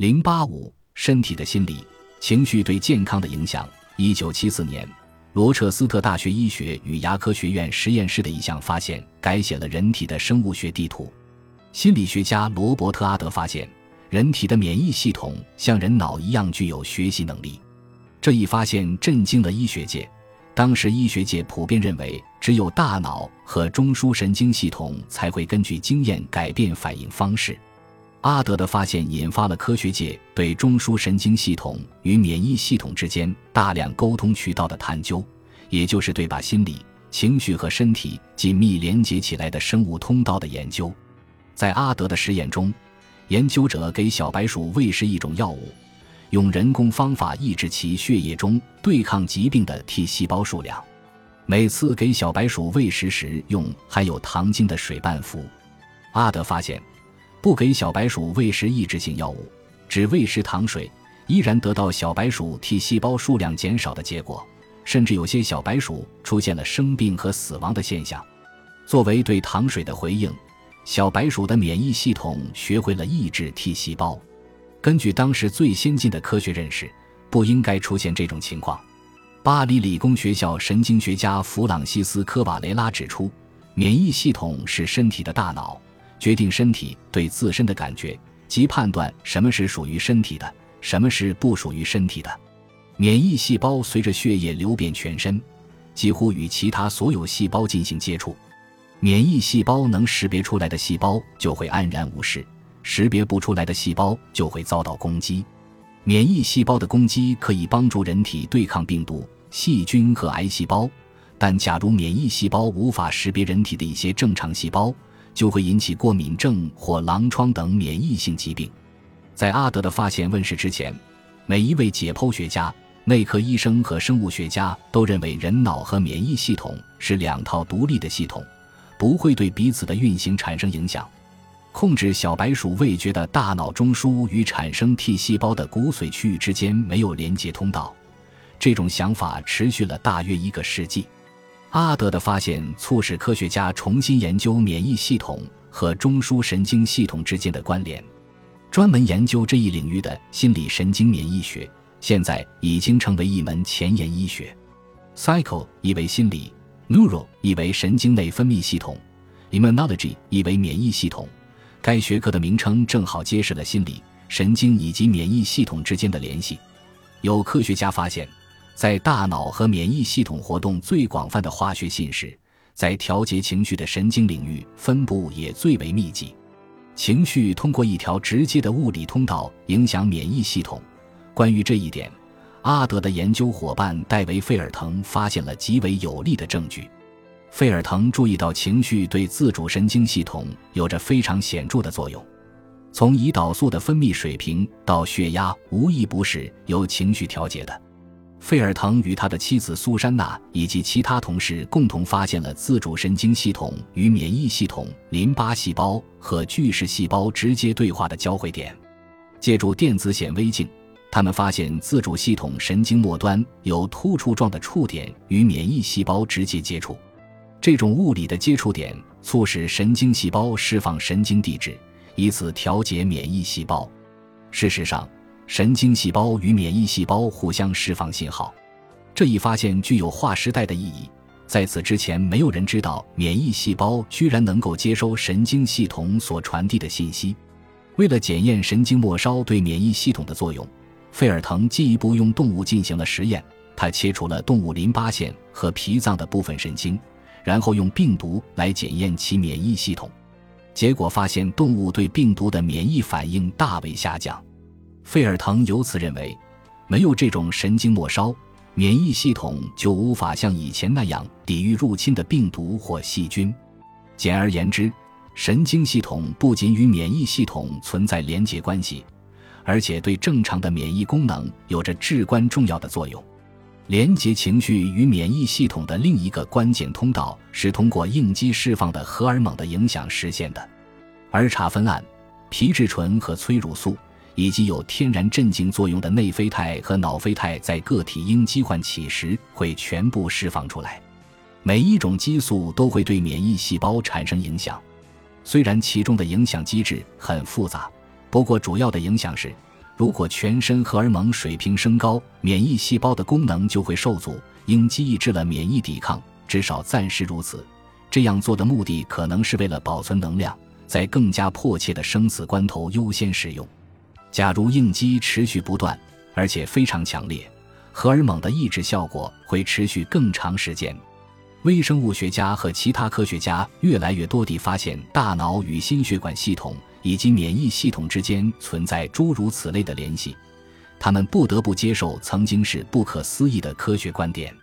零八五，身体的心理情绪对健康的影响。一九七四年，罗彻斯特大学医学与牙科学院实验室的一项发现改写了人体的生物学地图。心理学家罗伯特·阿德发现，人体的免疫系统像人脑一样具有学习能力。这一发现震惊了医学界。当时，医学界普遍认为，只有大脑和中枢神经系统才会根据经验改变反应方式。阿德的发现引发了科学界对中枢神经系统与免疫系统之间大量沟通渠道的探究，也就是对把心理、情绪和身体紧密连接起来的生物通道的研究。在阿德的实验中，研究者给小白鼠喂食一种药物，用人工方法抑制其血液中对抗疾病的 T 细胞数量。每次给小白鼠喂食时，用含有糖精的水半服。阿德发现，不给小白鼠喂食抑制性药物，只喂食糖水，依然得到小白鼠 T 细胞数量减少的结果，甚至有些小白鼠出现了生病和死亡的现象。作为对糖水的回应。小白鼠的免疫系统学会了抑制 T 细胞。根据当时最先进的科学认识，不应该出现这种情况。巴黎理工学校神经学家弗朗西斯科瓦雷拉指出，免疫系统是身体的大脑，决定身体对自身的感觉及判断什么是属于身体的，什么是不属于身体的。免疫细胞随着血液流遍全身，几乎与其他所有细胞进行接触。免疫细胞能识别出来的细胞就会安然无事，识别不出来的细胞就会遭到攻击。免疫细胞的攻击可以帮助人体对抗病毒、细菌和癌细胞，但假如免疫细胞无法识别人体的一些正常细胞，就会引起过敏症或狼疮等免疫性疾病。在阿德的发现问世之前，每一位解剖学家、内科医生和生物学家都认为人脑和免疫系统是两套独立的系统。不会对彼此的运行产生影响。控制小白鼠味觉的大脑中枢与产生 T 细胞的骨髓区域之间没有连接通道。这种想法持续了大约一个世纪。阿德的发现促使科学家重新研究免疫系统和中枢神经系统之间的关联。专门研究这一领域的心理神经免疫学，现在已经成为一门前沿医学。Psycho 意为心理。Neuro 意为神经内分泌系统，Immunology 意为免疫系统。该学科的名称正好揭示了心理、神经以及免疫系统之间的联系。有科学家发现，在大脑和免疫系统活动最广泛的化学信使，在调节情绪的神经领域分布也最为密集。情绪通过一条直接的物理通道影响免疫系统。关于这一点。阿德的研究伙伴戴维·费尔滕发现了极为有力的证据。费尔滕注意到，情绪对自主神经系统有着非常显著的作用。从胰岛素的分泌水平到血压，无一不是由情绪调节的。费尔滕与他的妻子苏珊娜以及其他同事共同发现了自主神经系统与免疫系统、淋巴细胞和巨噬细胞直接对话的交汇点。借助电子显微镜。他们发现自主系统神经末端有突触状的触点与免疫细胞直接接触，这种物理的接触点促使神经细胞释放神经递质，以此调节免疫细胞。事实上，神经细胞与免疫细胞互相释放信号。这一发现具有划时代的意义。在此之前，没有人知道免疫细胞居然能够接收神经系统所传递的信息。为了检验神经末梢对免疫系统的作用。费尔滕进一步用动物进行了实验，他切除了动物淋巴腺和脾脏的部分神经，然后用病毒来检验其免疫系统，结果发现动物对病毒的免疫反应大为下降。费尔滕由此认为，没有这种神经末梢，免疫系统就无法像以前那样抵御入侵的病毒或细菌。简而言之，神经系统不仅与免疫系统存在连结关系。而且对正常的免疫功能有着至关重要的作用。连接情绪与免疫系统的另一个关键通道是通过应激释放的荷尔蒙的影响实现的，而茶酚胺、皮质醇和催乳素，以及有天然镇静作用的内啡肽和脑啡肽，在个体应激唤起时会全部释放出来。每一种激素都会对免疫细胞产生影响，虽然其中的影响机制很复杂。不过，主要的影响是，如果全身荷尔蒙水平升高，免疫细胞的功能就会受阻，应激抑制了免疫抵抗，至少暂时如此。这样做的目的可能是为了保存能量，在更加迫切的生死关头优先使用。假如应激持续不断，而且非常强烈，荷尔蒙的抑制效果会持续更长时间。微生物学家和其他科学家越来越多地发现，大脑与心血管系统以及免疫系统之间存在诸如此类的联系，他们不得不接受曾经是不可思议的科学观点。